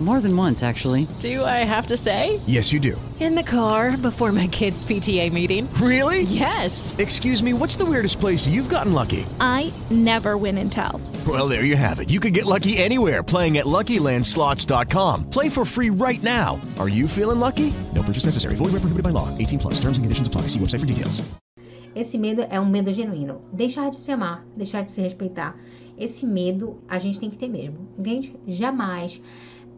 More than once, actually. Do I have to say? Yes, you do. In the car before my kids' PTA meeting. Really? Yes. Excuse me, what's the weirdest place you've gotten lucky? I never win and tell. Well, there you have it. You can get lucky anywhere playing at LuckyLandSlots.com. Play for free right now. Are you feeling lucky? No purchase necessary. Void where prohibited by law. 18 plus. Terms and conditions apply. See website for details. Esse medo é um medo genuíno. Deixar de se amar, deixar de se respeitar. Esse medo a gente tem que ter mesmo, entende? Jamais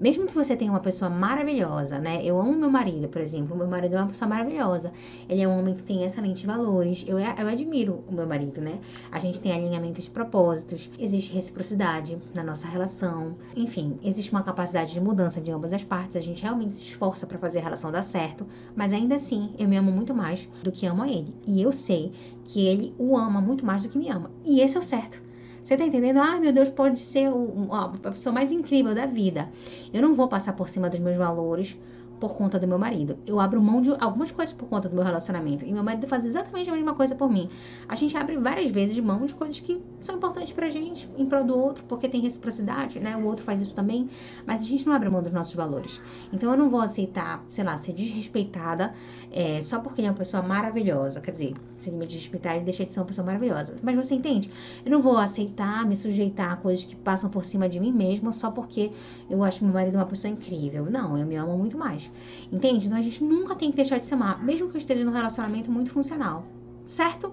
mesmo que você tenha uma pessoa maravilhosa, né? Eu amo meu marido, por exemplo. Meu marido é uma pessoa maravilhosa. Ele é um homem que tem excelentes valores. Eu, eu admiro o meu marido, né? A gente tem alinhamento de propósitos, existe reciprocidade na nossa relação. Enfim, existe uma capacidade de mudança de ambas as partes. A gente realmente se esforça para fazer a relação dar certo. Mas ainda assim, eu me amo muito mais do que amo a ele. E eu sei que ele o ama muito mais do que me ama. E esse é o certo. Você tá entendendo? Ah, meu Deus, pode ser a pessoa mais incrível da vida. Eu não vou passar por cima dos meus valores por conta do meu marido. Eu abro mão de algumas coisas por conta do meu relacionamento. E meu marido faz exatamente a mesma coisa por mim. A gente abre várias vezes mão de coisas que são importantes pra gente, em prol do outro, porque tem reciprocidade, né? O outro faz isso também. Mas a gente não abre mão dos nossos valores. Então eu não vou aceitar, sei lá, ser desrespeitada é, só porque ele é uma pessoa maravilhosa. Quer dizer, se ele me desrespeitar, ele deixa de ser uma pessoa maravilhosa. Mas você entende? Eu não vou aceitar, me sujeitar a coisas que passam por cima de mim mesma só porque eu acho meu marido uma pessoa incrível. Não, eu me amo muito mais. Entende? Então a gente nunca tem que deixar de se amar, mesmo que eu esteja num relacionamento muito funcional. Certo?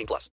18 plus.